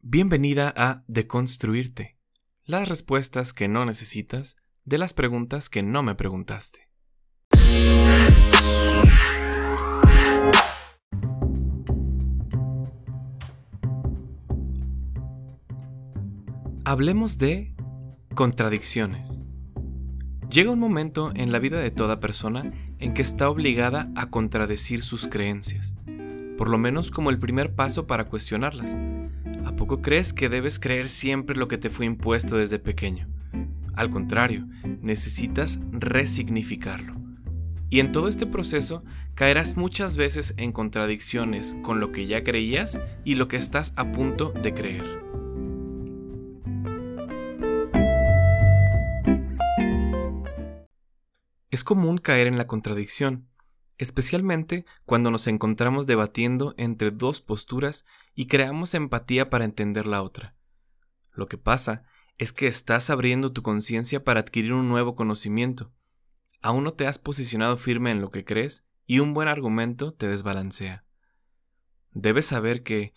Bienvenida a Deconstruirte, las respuestas que no necesitas de las preguntas que no me preguntaste. Hablemos de contradicciones. Llega un momento en la vida de toda persona en que está obligada a contradecir sus creencias, por lo menos como el primer paso para cuestionarlas. ¿A poco crees que debes creer siempre lo que te fue impuesto desde pequeño? Al contrario, necesitas resignificarlo. Y en todo este proceso caerás muchas veces en contradicciones con lo que ya creías y lo que estás a punto de creer. Es común caer en la contradicción, especialmente cuando nos encontramos debatiendo entre dos posturas y creamos empatía para entender la otra. Lo que pasa es que estás abriendo tu conciencia para adquirir un nuevo conocimiento. Aún no te has posicionado firme en lo que crees y un buen argumento te desbalancea. Debes saber que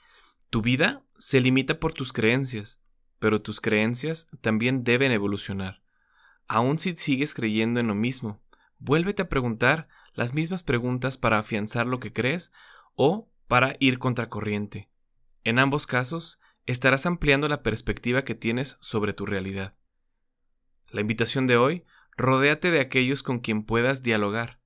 tu vida se limita por tus creencias, pero tus creencias también deben evolucionar. Aun si sigues creyendo en lo mismo, vuélvete a preguntar las mismas preguntas para afianzar lo que crees o para ir contracorriente. En ambos casos, estarás ampliando la perspectiva que tienes sobre tu realidad. La invitación de hoy, rodéate de aquellos con quien puedas dialogar.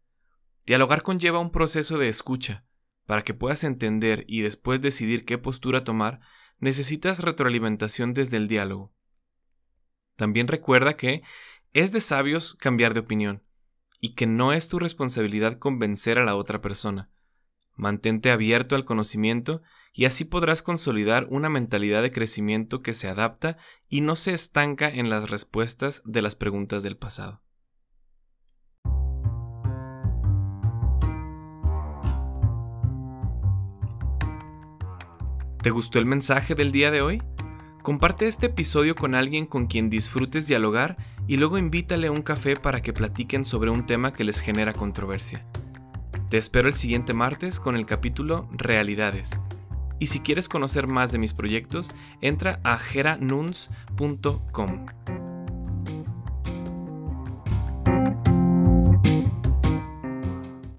Dialogar conlleva un proceso de escucha. Para que puedas entender y después decidir qué postura tomar, necesitas retroalimentación desde el diálogo. También recuerda que es de sabios cambiar de opinión y que no es tu responsabilidad convencer a la otra persona. Mantente abierto al conocimiento y así podrás consolidar una mentalidad de crecimiento que se adapta y no se estanca en las respuestas de las preguntas del pasado. ¿Te gustó el mensaje del día de hoy? Comparte este episodio con alguien con quien disfrutes dialogar y luego invítale a un café para que platiquen sobre un tema que les genera controversia. Te espero el siguiente martes con el capítulo Realidades. Y si quieres conocer más de mis proyectos, entra a geranuns.com.